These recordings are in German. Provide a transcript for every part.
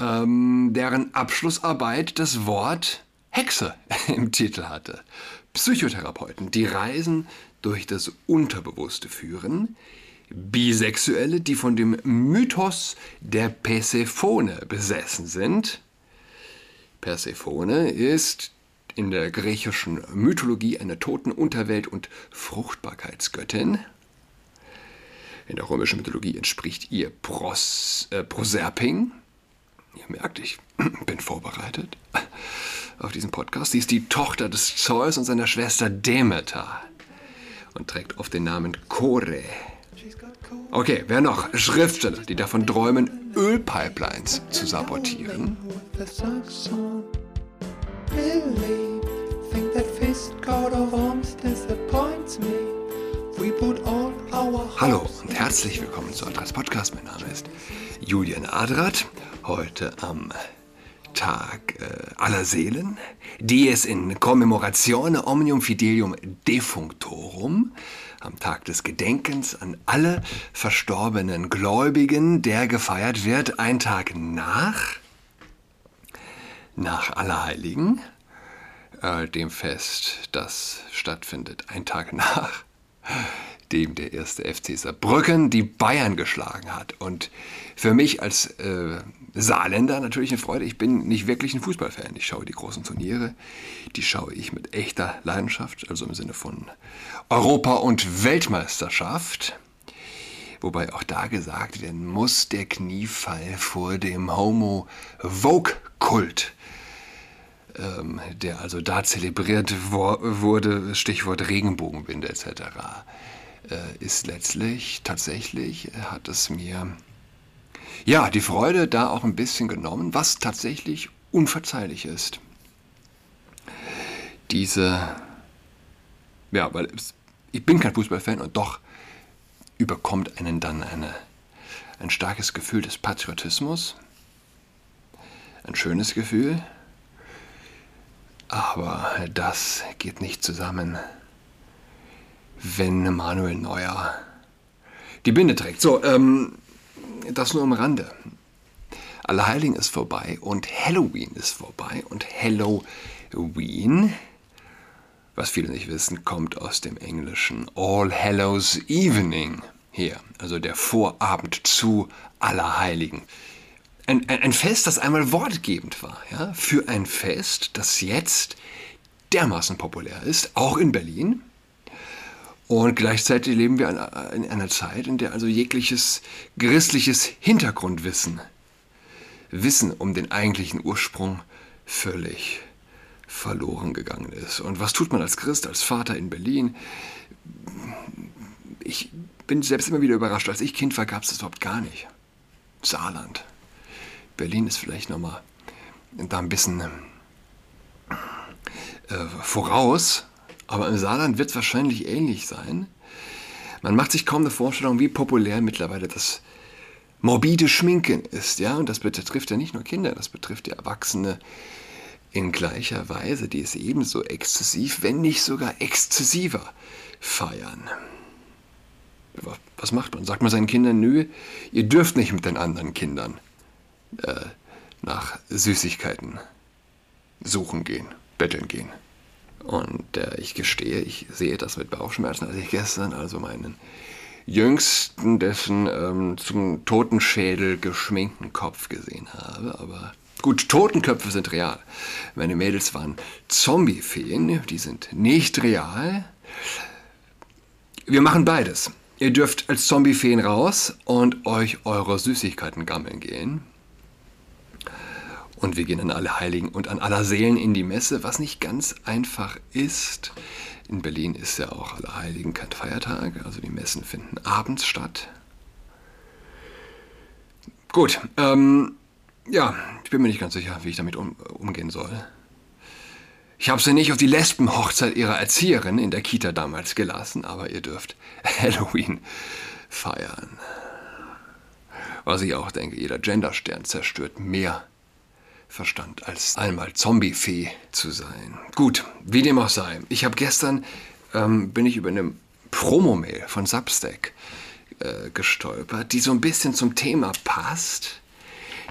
ähm, deren Abschlussarbeit das Wort Hexe im Titel hatte. Psychotherapeuten, die Reisen durch das Unterbewusste führen, Bisexuelle, die von dem Mythos der Persephone besessen sind. Persephone ist in der griechischen Mythologie eine Totenunterwelt und Fruchtbarkeitsgöttin. In der römischen Mythologie entspricht ihr Pros, äh, Proserping. Ihr merkt, ich bin vorbereitet auf diesen Podcast. Sie ist die Tochter des Zeus und seiner Schwester Demeter und trägt oft den Namen Kore. Okay, wer noch? Schriftsteller, die davon träumen, Ölpipelines zu sabotieren. Hallo und herzlich willkommen zu Adras Podcast. Mein Name ist Julian Adrat. Heute am Tag äh, aller Seelen, dies in Commemoratione Omnium Fidelium Defunctorum, am Tag des Gedenkens an alle verstorbenen Gläubigen, der gefeiert wird, ein Tag nach, nach Allerheiligen, äh, dem Fest, das stattfindet, ein Tag nach dem der erste FC Saarbrücken die Bayern geschlagen hat. Und für mich als äh, Saarländer natürlich eine Freude. Ich bin nicht wirklich ein Fußballfan. Ich schaue die großen Turniere, die schaue ich mit echter Leidenschaft, also im Sinne von Europa- und Weltmeisterschaft. Wobei auch da gesagt werden muss, der Kniefall vor dem Homo-Vogue-Kult, ähm, der also da zelebriert wurde, Stichwort Regenbogenbinde etc., ist letztlich tatsächlich, äh, hat es mir ja die Freude da auch ein bisschen genommen, was tatsächlich unverzeihlich ist. Diese, ja, weil ich bin kein Fußballfan und doch überkommt einen dann eine, ein starkes Gefühl des Patriotismus, ein schönes Gefühl, aber das geht nicht zusammen wenn Manuel Neuer die Binde trägt. So, ähm, das nur am Rande. Allerheiligen ist vorbei und Halloween ist vorbei und Halloween, was viele nicht wissen, kommt aus dem englischen All Hallows Evening her, also der Vorabend zu Allerheiligen. Ein, ein, ein Fest, das einmal wortgebend war, ja, für ein Fest, das jetzt dermaßen populär ist, auch in Berlin. Und gleichzeitig leben wir in einer Zeit, in der also jegliches christliches Hintergrundwissen, Wissen um den eigentlichen Ursprung völlig verloren gegangen ist. Und was tut man als Christ, als Vater in Berlin? Ich bin selbst immer wieder überrascht. Als ich Kind war, gab es das überhaupt gar nicht. Saarland. Berlin ist vielleicht nochmal da ein bisschen äh, voraus, aber im Saarland wird es wahrscheinlich ähnlich sein. Man macht sich kaum eine Vorstellung, wie populär mittlerweile das morbide Schminken ist. Ja? Und das betrifft ja nicht nur Kinder, das betrifft ja Erwachsene in gleicher Weise, die es ebenso exzessiv, wenn nicht sogar exzessiver feiern. Was macht man? Sagt man seinen Kindern, nö, ihr dürft nicht mit den anderen Kindern äh, nach Süßigkeiten suchen gehen, betteln gehen. Und äh, ich gestehe, ich sehe das mit Bauchschmerzen, als ich gestern also meinen jüngsten, dessen ähm, zum Totenschädel geschminkten Kopf gesehen habe. Aber gut, Totenköpfe sind real. Meine Mädels waren Zombiefeen, die sind nicht real. Wir machen beides. Ihr dürft als Zombiefeen raus und euch eure Süßigkeiten gammeln gehen. Und wir gehen an alle Heiligen und an aller Seelen in die Messe, was nicht ganz einfach ist. In Berlin ist ja auch alle Heiligen kein Feiertag, also die Messen finden abends statt. Gut, ähm, ja, ich bin mir nicht ganz sicher, wie ich damit um, umgehen soll. Ich habe sie nicht auf die Lesbenhochzeit ihrer Erzieherin in der Kita damals gelassen, aber ihr dürft Halloween feiern. Was ich auch denke, jeder Genderstern zerstört mehr Verstand, als einmal Zombiefee zu sein. Gut, wie dem auch sei. Ich habe gestern, ähm, bin ich über eine Promo-Mail von Substack äh, gestolpert, die so ein bisschen zum Thema passt.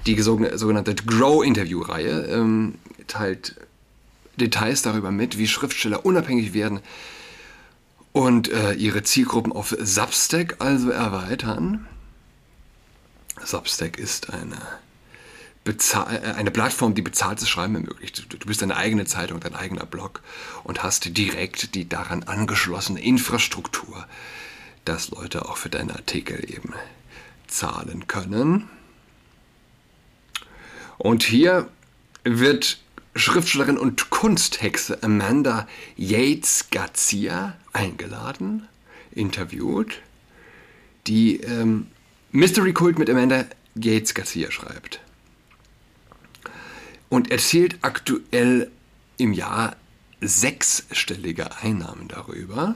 Die sogenannte Grow-Interview-Reihe ähm, teilt Details darüber mit, wie Schriftsteller unabhängig werden und äh, ihre Zielgruppen auf Substack also erweitern. Substack ist eine, eine Plattform, die bezahltes Schreiben ermöglicht. Du, du bist deine eigene Zeitung, dein eigener Blog und hast direkt die daran angeschlossene Infrastruktur, dass Leute auch für deine Artikel eben zahlen können. Und hier wird Schriftstellerin und Kunsthexe Amanda Yates Garcia eingeladen, interviewt, die ähm, Mystery Cult mit Amanda Yates Garcia schreibt. Und erzielt aktuell im Jahr sechsstellige Einnahmen darüber.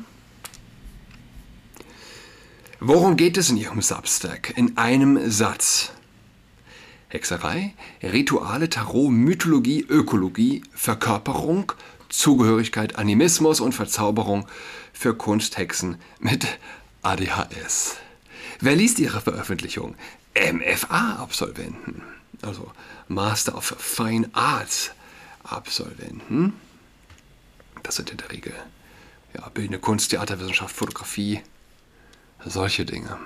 Worum geht es in ihrem Substack? In einem Satz. Hexerei, Rituale, Tarot, Mythologie, Ökologie, Verkörperung, Zugehörigkeit, Animismus und Verzauberung für Kunsthexen mit ADHS. Wer liest ihre Veröffentlichung? MFA-Absolventen, also Master of Fine Arts Absolventen. Das sind in der Regel ja, bildende Kunst, Theaterwissenschaft, Fotografie, solche Dinge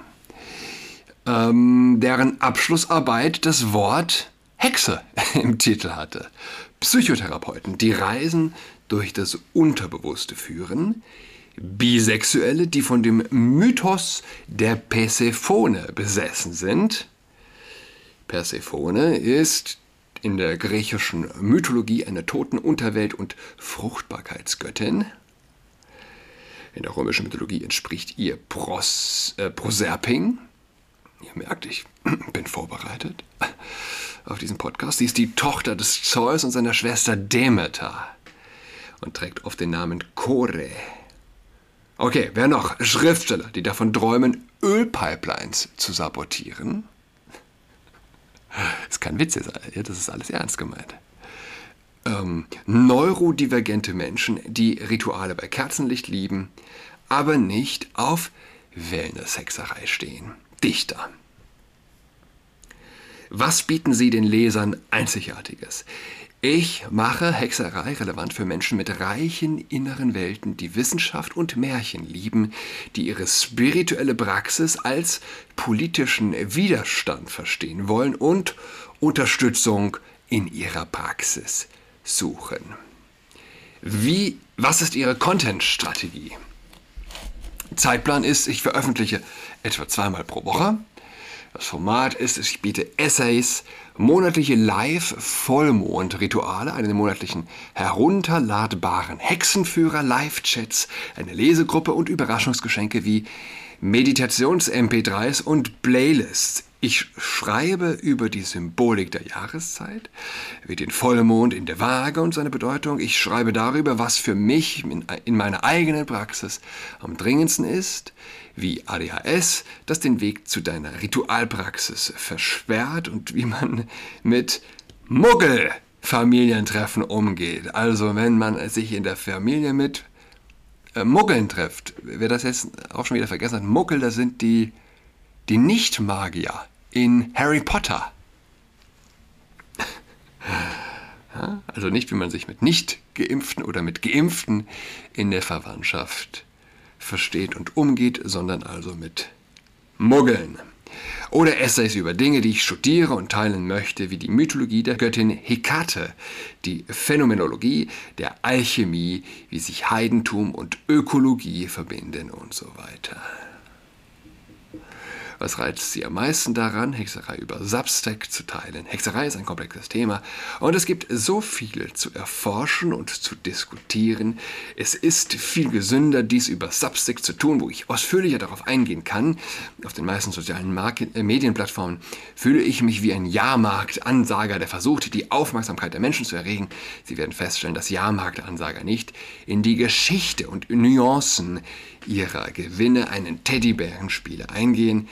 ähm, deren Abschlussarbeit das Wort Hexe im Titel hatte. Psychotherapeuten, die Reisen durch das Unterbewusste führen. Bisexuelle, die von dem Mythos der Persephone besessen sind. Persephone ist in der griechischen Mythologie eine Totenunterwelt- und Fruchtbarkeitsgöttin. In der römischen Mythologie entspricht ihr Pros, äh, Proserping, Ihr merkt, ich bin vorbereitet auf diesen Podcast. Sie ist die Tochter des Zeus und seiner Schwester Demeter und trägt oft den Namen Kore. Okay, wer noch? Schriftsteller, die davon träumen, Ölpipelines zu sabotieren. Das kann Witz das ist alles ernst gemeint. Ähm, neurodivergente Menschen, die Rituale bei Kerzenlicht lieben, aber nicht auf Wellness-Hexerei stehen. Dichter. Was bieten Sie den Lesern Einzigartiges? Ich mache Hexerei relevant für Menschen mit reichen inneren Welten, die Wissenschaft und Märchen lieben, die ihre spirituelle Praxis als politischen Widerstand verstehen wollen und Unterstützung in ihrer Praxis suchen. Wie, was ist Ihre Content-Strategie? Zeitplan ist, ich veröffentliche etwa zweimal pro Woche. Das Format ist, ich biete Essays, monatliche Live-Vollmond-Rituale, einen monatlichen herunterladbaren Hexenführer, Live-Chats, eine Lesegruppe und Überraschungsgeschenke wie Meditations-MP3s und Playlists. Ich schreibe über die Symbolik der Jahreszeit, wie den Vollmond in der Waage und seine Bedeutung. Ich schreibe darüber, was für mich in meiner eigenen Praxis am dringendsten ist, wie ADHS, das den Weg zu deiner Ritualpraxis versperrt und wie man mit Muggelfamilientreffen umgeht. Also wenn man sich in der Familie mit äh, Muggeln trifft. Wer das jetzt auch schon wieder vergessen hat, Muggel, das sind die, die Nicht-Magier in Harry Potter. also nicht, wie man sich mit Nicht-Geimpften oder mit Geimpften in der Verwandtschaft versteht und umgeht, sondern also mit Muggeln. Oder Essays über Dinge, die ich studiere und teilen möchte, wie die Mythologie der Göttin Hekate, die Phänomenologie der Alchemie, wie sich Heidentum und Ökologie verbinden und so weiter. Was reizt Sie am meisten daran, Hexerei über Substack zu teilen? Hexerei ist ein komplexes Thema und es gibt so viel zu erforschen und zu diskutieren. Es ist viel gesünder, dies über Substack zu tun, wo ich ausführlicher darauf eingehen kann. Auf den meisten sozialen Market äh, Medienplattformen fühle ich mich wie ein Jahrmarktansager, der versucht, die Aufmerksamkeit der Menschen zu erregen. Sie werden feststellen, dass Jahrmarktansager nicht in die Geschichte und Nuancen ihrer Gewinne einen Teddybärenspiele eingehen.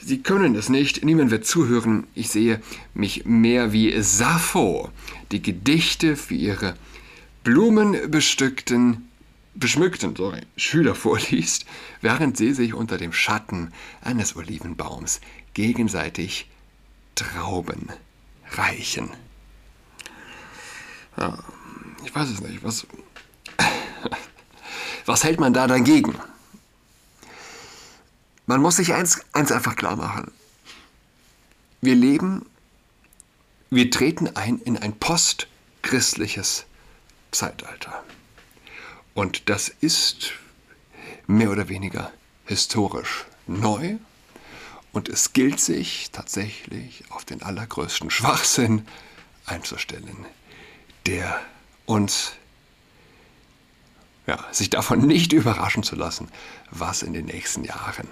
Sie können es nicht, niemand wird zuhören. Ich sehe mich mehr wie Sappho, die Gedichte für ihre blumenbestückten, beschmückten sorry, Schüler vorliest, während sie sich unter dem Schatten eines Olivenbaums gegenseitig Trauben reichen. Ja, ich weiß es nicht. Was, was hält man da dagegen? Man muss sich eins, eins einfach klar machen. Wir leben, wir treten ein in ein postchristliches Zeitalter. Und das ist mehr oder weniger historisch neu und es gilt sich tatsächlich auf den allergrößten Schwachsinn einzustellen, der uns ja, sich davon nicht überraschen zu lassen, was in den nächsten Jahren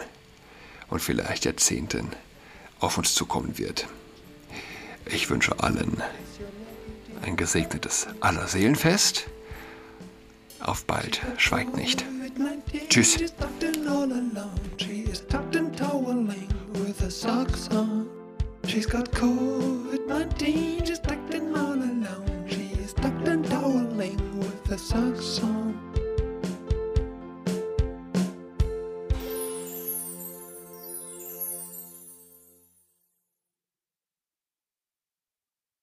und vielleicht Jahrzehnten auf uns zukommen wird. Ich wünsche allen ein gesegnetes Allerseelenfest. Auf bald, schweigt nicht. Tschüss. She's got COVID-19, she's tucked in all alone. She is tucked and toweling with the socks on.